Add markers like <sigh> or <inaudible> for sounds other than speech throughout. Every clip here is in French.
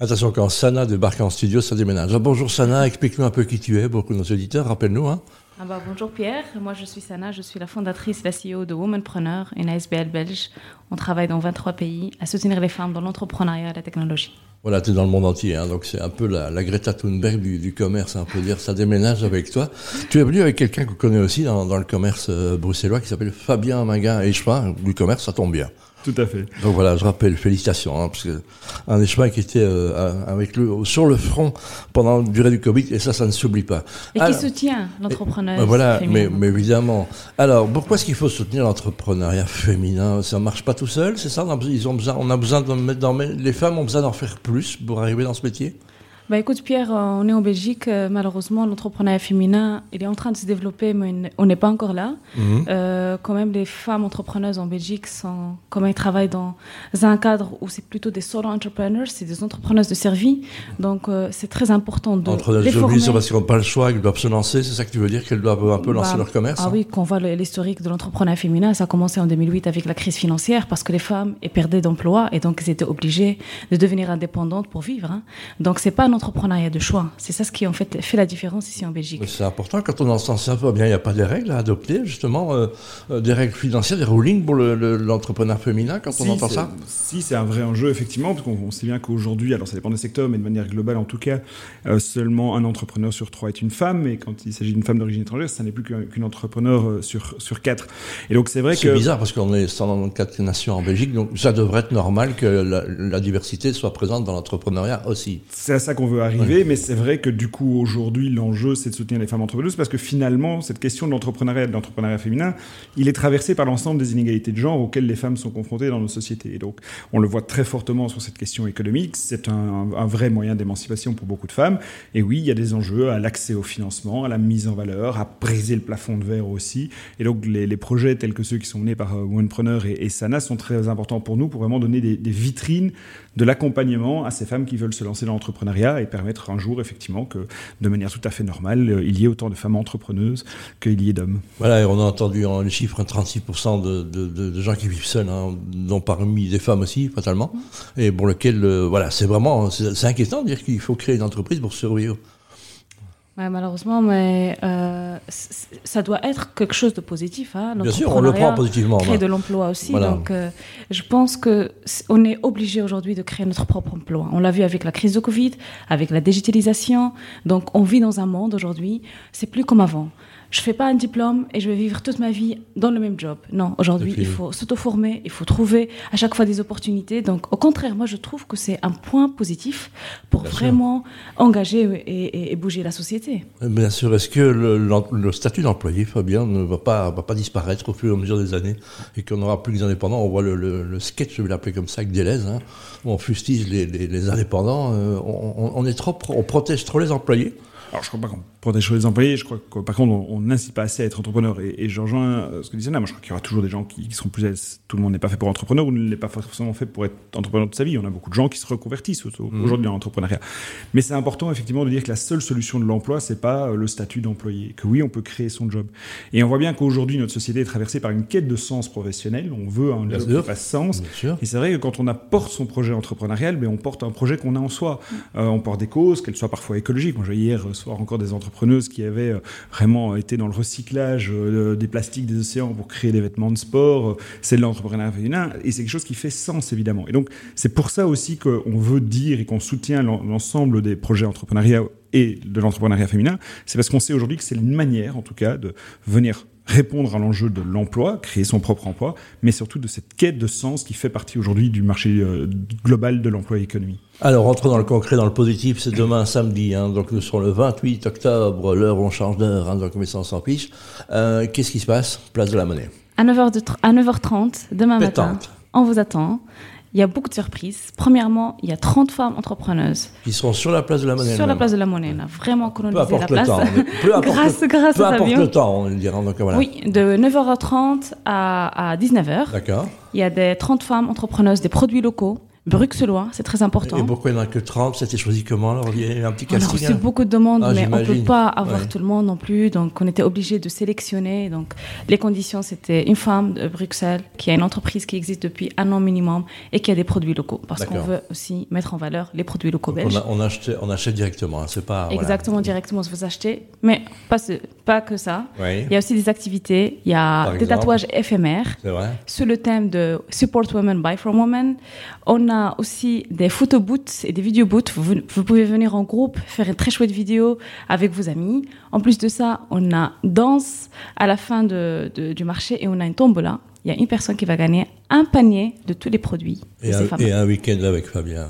Attention, quand Sana débarque en studio, ça déménage. Ah, bonjour Sana, explique-nous un peu qui tu es, beaucoup de nos auditeurs, rappelle-nous. Hein. Ah bah, bonjour Pierre, moi je suis Sana, je suis la fondatrice, la CEO de Womanpreneur, une ASBL belge. On travaille dans 23 pays à soutenir les femmes dans l'entrepreneuriat et la technologie. Voilà, tu es dans le monde entier, hein, donc c'est un peu la, Greta Thunberg du, commerce, hein, on peut dire, ça déménage avec toi. Tu es venu avec quelqu'un qu'on connaît aussi dans, le commerce euh, bruxellois qui s'appelle Fabien Magin et du commerce, ça tombe bien. Tout à fait. Donc voilà, je rappelle, félicitations, hein, parce que un échevin qui était euh, avec le, sur le front pendant la durée du Covid, et ça, ça ne s'oublie pas. Et qui soutient l'entrepreneuriat ben voilà, mais, mais, évidemment. Alors, pourquoi est-ce qu'il faut soutenir l'entrepreneuriat féminin? Ça marche pas tout seul, c'est ça? On a, besoin, on a besoin de mettre dans, les femmes ont besoin d'en faire plus pour arriver dans ce métier? Bah écoute Pierre, euh, on est en Belgique, euh, malheureusement l'entrepreneuriat féminin, il est en train de se développer, mais on n'est pas encore là. Mhm. Euh, quand même, les femmes entrepreneuses en Belgique sont, quand même, travaillent dans un cadre où c'est plutôt des solo entrepreneurs, c'est des entrepreneuses de service. Donc c'est très important de Entrepreneuses les former. c'est parce qu'elles n'ont pas le choix, qu'elles doivent se lancer, c'est ça que tu veux dire, qu'elles doivent un peu lancer bah, leur commerce Ah hein oui, quand on voit l'historique de l'entrepreneuriat féminin, ça a commencé en 2008 avec la crise financière parce que les femmes perdaient d'emploi et donc elles étaient obligées de devenir indépendantes pour vivre. Hein. Donc c'est pas un entrepreneuriat de choix c'est ça ce qui en fait fait la différence ici en Belgique. C'est important quand on entend ça, bien, il n'y a pas de règles à adopter, justement, euh, euh, des règles financières, des rulings pour l'entrepreneur féminin quand on entend ça Si, c'est un vrai enjeu, effectivement, parce qu'on sait bien qu'aujourd'hui, alors ça dépend des secteurs, mais de manière globale en tout cas, euh, seulement un entrepreneur sur trois est une femme, et quand il s'agit d'une femme d'origine étrangère, ça n'est plus qu'une entrepreneur sur, sur quatre. Et donc c'est vrai que. C'est bizarre parce qu'on est 194 nations en Belgique, donc ça devrait être normal que la, diversité soit présente dans l'entrepreneuriat aussi. C'est à ça qu'on veut arriver, mais c'est vrai que du coup, aujourd'hui, l'enjeu, c'est de soutenir les femmes entrepreneuses parce que finalement, cette question de l'entrepreneuriat et de l'entrepreneuriat féminin, il est traversé par l'ensemble des inégalités de genre auxquelles les femmes sont confrontées dans nos sociétés. Et donc, on le voit très fortement sur cette question économique. C'est un, un, vrai moyen d'émancipation pour beaucoup de femmes. Et oui, il y a des enjeux à l'accès au financement, à la mise en valeur, à briser le plafond de verre aussi. Et donc, les, les projets tels que ceux qui sont menés par euh, Onepreneur et, et, Sana sont très importants pour nous pour vraiment donner des, des vitrines de l'accompagnement à ces femmes qui veulent se lancer dans l'entrepreneuriat et permettre un jour, effectivement, que de manière tout à fait normale, il y ait autant de femmes entrepreneuses qu'il y ait d'hommes. Voilà, et on a entendu en, les chiffres, 36% de, de, gens qui vivent seuls, hein, dont parmi des femmes aussi, fatalement, et pour lequel, euh, voilà, c'est vraiment, c'est inquiétant de dire qu'il faut créer une entreprise pour survivre malheureusement, mais euh, ça doit être quelque chose de positif. Hein, Bien sûr, on le prend positivement. Créer de l'emploi aussi. Donc, euh, je pense que on est obligé aujourd'hui de créer notre propre emploi. On l'a vu avec la crise de Covid, avec la digitalisation. Donc, on vit dans un monde aujourd'hui, c'est plus comme avant je fais pas un diplôme et je vais vivre toute ma vie dans le même job. Non, aujourd'hui, il faut s'auto-former, il faut trouver à chaque fois des opportunités. Donc, au contraire, moi, je trouve que c'est un point positif pour vraiment engager et, bouger la société. Bien sûr. Est-ce que le, statut d'employé, Fabien, ne va pas, va pas disparaître au fur et à mesure des années et qu'on n'aura plus les indépendants On voit le, sketch, je vais l'appeler comme ça, avec Deleuze, hein, où on fustige les, indépendants. Euh, on, on, est trop, on protège trop les employés. Alors, je crois pas qu'on protège les employés. Je crois que, par contre, on n'incite pas assez à être entrepreneur. Et, et je rejoins euh, ce que disait là. Moi, je crois qu'il y aura toujours des gens qui, seront plus à Tout le monde n'est pas fait pour entrepreneur ou ne l'est pas forcément fait pour être entrepreneur de sa vie. On a beaucoup de gens qui se reconvertissent mmh. aujourd'hui dans l'entrepreneuriat. Mais c'est important, effectivement, de dire que la seule solution de l'emploi, c'est pas euh, le statut d'employé. Que oui, on peut créer son job. Et on voit bien qu'aujourd'hui, notre société est traversée par une quête de sens professionnel. On veut un job qui fasse sens. Et c'est vrai que quand on apporte son projet entrepreneurial, mais ben, on porte un projet qu'on a en soi. Mmh. Euh, on porte des causes, qu'elles soient parfois écologiques. Moi, hier soir encore des entrepreneuses qui avaient euh, vraiment été dans le recyclage euh, des plastiques des océans pour créer des vêtements de sport. Euh, c'est de l'entrepreneuriat féminin et c'est quelque chose qui fait sens évidemment. Et donc c'est pour ça aussi qu'on veut dire et qu'on soutient l'ensemble des projets entrepreneuriat et de l'entrepreneuriat féminin. C'est parce qu'on sait aujourd'hui que c'est une manière, en tout cas, de venir répondre à l'enjeu de l'emploi, créer son propre emploi, mais surtout de cette quête de sens qui fait partie aujourd'hui du marché euh, global de l'emploi et l'économie. Alors, rentrons dans le concret, dans le positif, c'est demain samedi, hein, donc nous serons le 28 octobre, l'heure où on change d'heure, hein, donc on s'en fiche. Euh, Qu'est-ce qui se passe? Place de la Monnaie. À 9h, à 9h30, demain matin, on vous attend. Il y a beaucoup de surprises. Premièrement, il y a 30 femmes entrepreneuses. Qui seront sur la place de la Monnaie. Sur la place de la Monnaie. On a vraiment colonisé la place. Temps. Peu <laughs> grâce, le, grâce peu importe le temps, on dira. Donc, voilà. Oui, de 9h30 à, à 19h. D'accord. Il y a des 30 femmes entrepreneuses des produits locaux bruxellois, c'est très important. Et pourquoi il n'y en a que 30 C'était choisi comment alors Il y a un petit On a casting reçu hein beaucoup de demandes, Ah, mais on ne peut pas avoir Ouais. tout le monde non plus. Donc, on était obligé de sélectionner. Donc, les conditions, c'était une femme de Bruxelles qui a une entreprise qui existe depuis un an minimum et qui a des produits locaux. Parce qu'on veut aussi mettre en valeur les produits locaux Donc, belges. on, a- on achète, on achète directement, hein, c'est pas. voilà. Exactement, directement, vous achetez. Mais pas, ce- pas que ça. Il y a aussi des activités. Il y a Par des exemple tatouages éphémères. c'est vrai. Sur le thème de Support Women, Buy from Women, on a aussi des photo booths et des vidéo booths. Vous, vous pouvez venir en groupe, faire une très chouette vidéo avec vos amis. En plus de ça, on a danse à la fin du marché et on a une tombola. Il y a une personne qui va gagner un panier de tous les produits Et un, et week-end avec Fabien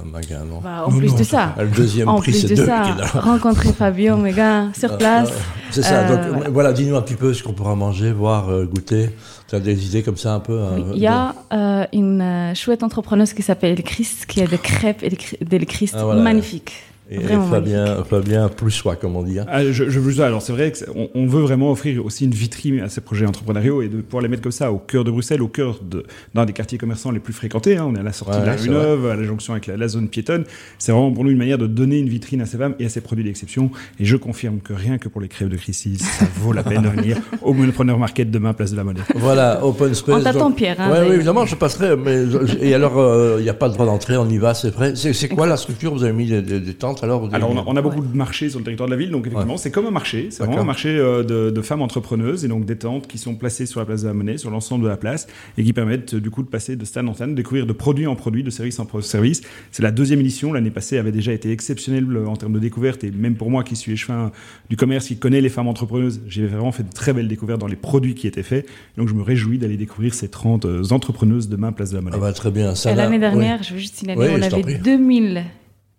non Bah, en Non, plus non, de ça Ah, Le deuxième en prix, plus c'est de deux ça, rencontrer Fabio Mega sur place. C'est ça. Euh, donc voilà. voilà, dis-nous un petit peu ce qu'on pourra manger, voir, euh, goûter. Tu as des idées comme ça un peu euh, Il y a euh, une euh, chouette entrepreneuse qui s'appelle Elchrist, qui a des crêpes d'Elchrist Ah, voilà. magnifiques. De- Et, Vraiment Fabien, Fabien plus soi, comme on dit. hein. Ah, je, je juste- alors c'est vrai qu'on on veut vraiment offrir aussi une vitrine à ces projets entrepreneuriaux et de pouvoir les mettre comme ça au cœur de Bruxelles, au cœur de d'un des quartiers commerçants les plus fréquentés. hein. On est à la sortie Ouais, de la rue. Neuve, à la jonction avec la, la zone piétonne. C'est vraiment pour nous une manière de donner une vitrine à ces femmes et à ces produits d'exception. Et je confirme que rien que pour les crèves de Christie's, ça vaut la peine de venir au Monopreneur Market demain, place de la Monnaie. Voilà, open space. On t'attend, Pierre, hein, Ouais, oui, évidemment, je passerai. Mais et alors, euh, il n'y a pas de droit d'entrée, on y va, c'est vrai. C'est c'est quoi la structure? Vous avez mis des, des- des tentes? Alors on a, mis- on a beaucoup de marchés sur le territoire de la ville, donc effectivement, c'est comme un marché. C'est vraiment un marché euh, de, de femmes entrepreneuses et donc des tentes qui sont placées sur la place de la Monnaie, sur l'ensemble de la place, et qui permettent euh, du coup de passer de stand en stand, de découvrir de produit en produit, de service en service. C'est la deuxième édition. L'année passée avait déjà été exceptionnelle euh, en termes de découverte, et même pour moi qui suis échevin du commerce, qui connaît les femmes entrepreneuses, j'ai vraiment fait de très belles découvertes dans les produits qui étaient faits. Donc je me réjouis d'aller découvrir ces 30 euh, entrepreneuses demain, place de la Monnaie. Ah bah, très bien. Ça. L'année Oui. dernière, je veux juste signaler, Oui, on avait prie. 2000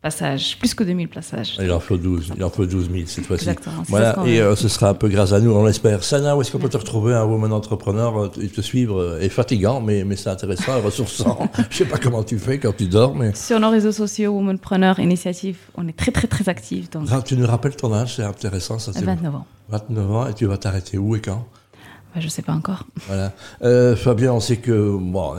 passages, plus que 2000 passages. Il en faut 12, il en faut 12 000 cette fois-ci. Ça Voilà, et euh, ce sera un peu grâce à nous, on l'espère. Sana, où est-ce qu'on peut te retrouver, un woman entrepreneur? Euh, et te suivre euh, est fatigant, mais, mais c'est intéressant et ressourçant. <laughs> Je sais pas comment tu fais quand tu dors, mais. Sur nos réseaux sociaux, Womanpreneur Initiative, on est très très très actifs. Donc, Ah, Tu nous rappelles ton âge, c'est intéressant, ça c'est 29 ans. 29 ans, et tu vas t'arrêter où et quand? Je sais pas encore. <laughs> Voilà. Euh, Fabien, on sait que bon,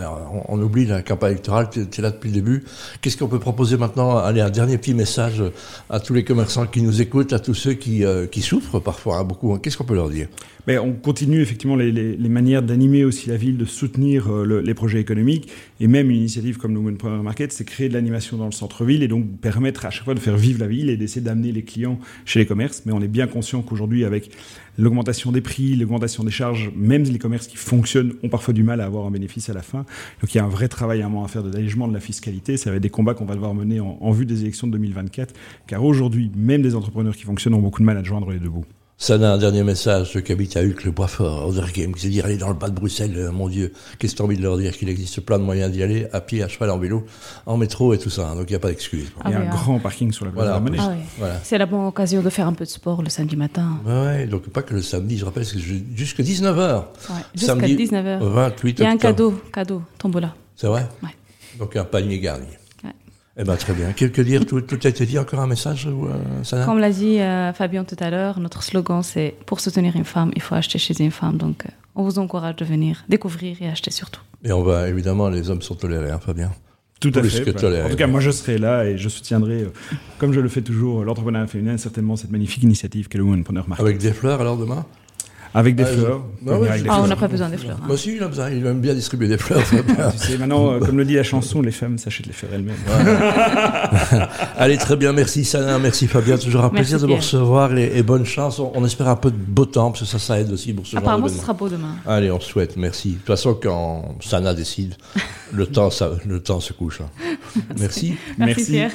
on, on oublie la campagne électorale. Tu es là depuis le début. Qu'est-ce qu'on peut proposer maintenant? Allez, un dernier petit message à tous les commerçants qui nous écoutent, à tous ceux qui, euh, qui souffrent parfois hein, beaucoup. Qu'est-ce qu'on peut leur dire? Mais on continue effectivement les, les- les manières d'animer aussi la ville, de soutenir euh, le- les projets économiques. Et même une initiative comme le Womenpreneur Market, c'est créer de l'animation dans le centre-ville et donc permettre à chaque fois de faire vivre la ville et d'essayer d'amener les clients chez les commerces. Mais on est bien conscient qu'aujourd'hui, avec l'augmentation des prix, l'augmentation des charges, même les commerces qui fonctionnent ont parfois du mal à avoir un bénéfice à la fin. Donc il y a un vrai travail à un moment à faire de d'allègement de la fiscalité. Ça va être des combats qu'on va devoir mener en, en vue des élections de 2024. Car aujourd'hui, même des entrepreneurs qui fonctionnent ont beaucoup de mal à joindre les deux bouts. Sana, un dernier message, ceux qui habitent à Huc, le Boisfort, Odergame, qui se dire, allez dans le bas de Bruxelles, euh, mon Dieu, qu'est-ce que tu as envie de leur dire Qu'il existe plein de moyens d'y aller, à pied, à cheval, en vélo, en métro et tout ça. hein, donc il n'y a pas d'excuse. Ah il y a oui, un hein. grand parking sur la place Voilà. de la. Ah oui. Voilà. C'est la bonne occasion de faire un peu de sport le samedi matin. Ouais, ouais, donc pas que le samedi, je rappelle, c'est jusqu'à 19h. Ouais, Jusqu'à Samedi, 19h. 28 Il y a un octobre. cadeau, cadeau, tombola. C'est vrai Ouais. Donc un panier garni. Eh ben très bien. Quelque dire, tout, tout a été dit, encore un message, euh, Sana? Comme l'a dit euh, Fabien tout à l'heure, notre slogan c'est pour soutenir une femme, il faut acheter chez une femme. Donc euh, on vous encourage de venir découvrir et acheter surtout. Et on va, évidemment, les hommes sont tolérés, hein, Fabien Tout à Plus fait. que Voilà. toléré. En tout cas, moi, je serai là et je soutiendrai, euh, comme je le fais toujours, l'entrepreneuriat féminin, certainement cette magnifique initiative qu'est le Womenpreneur Market. Avec des fleurs, alors, demain? Avec des Ah, fleurs. venir Ah ouais, avec je- des Ah, on n'a pas besoin des fleurs. hein. Moi aussi, il a besoin. Il aime bien distribuer des fleurs. <laughs> Tu sais, maintenant, euh, comme le dit la chanson, les femmes s'achètent les fleurs elles-mêmes. <laughs> Allez, très bien. Merci, Sana. Merci, Fabien. Toujours un Merci, plaisir de vous recevoir et, et bonne chance. On, on espère un peu de beau temps, parce que ça, ça aide aussi pour ce genre Apparemment, ce d'événement. sera beau demain. Allez, on souhaite. Merci. De toute façon, quand Sana décide, le <laughs> temps, ça, le temps se couche. hein. Merci. Merci, Merci. Pierre.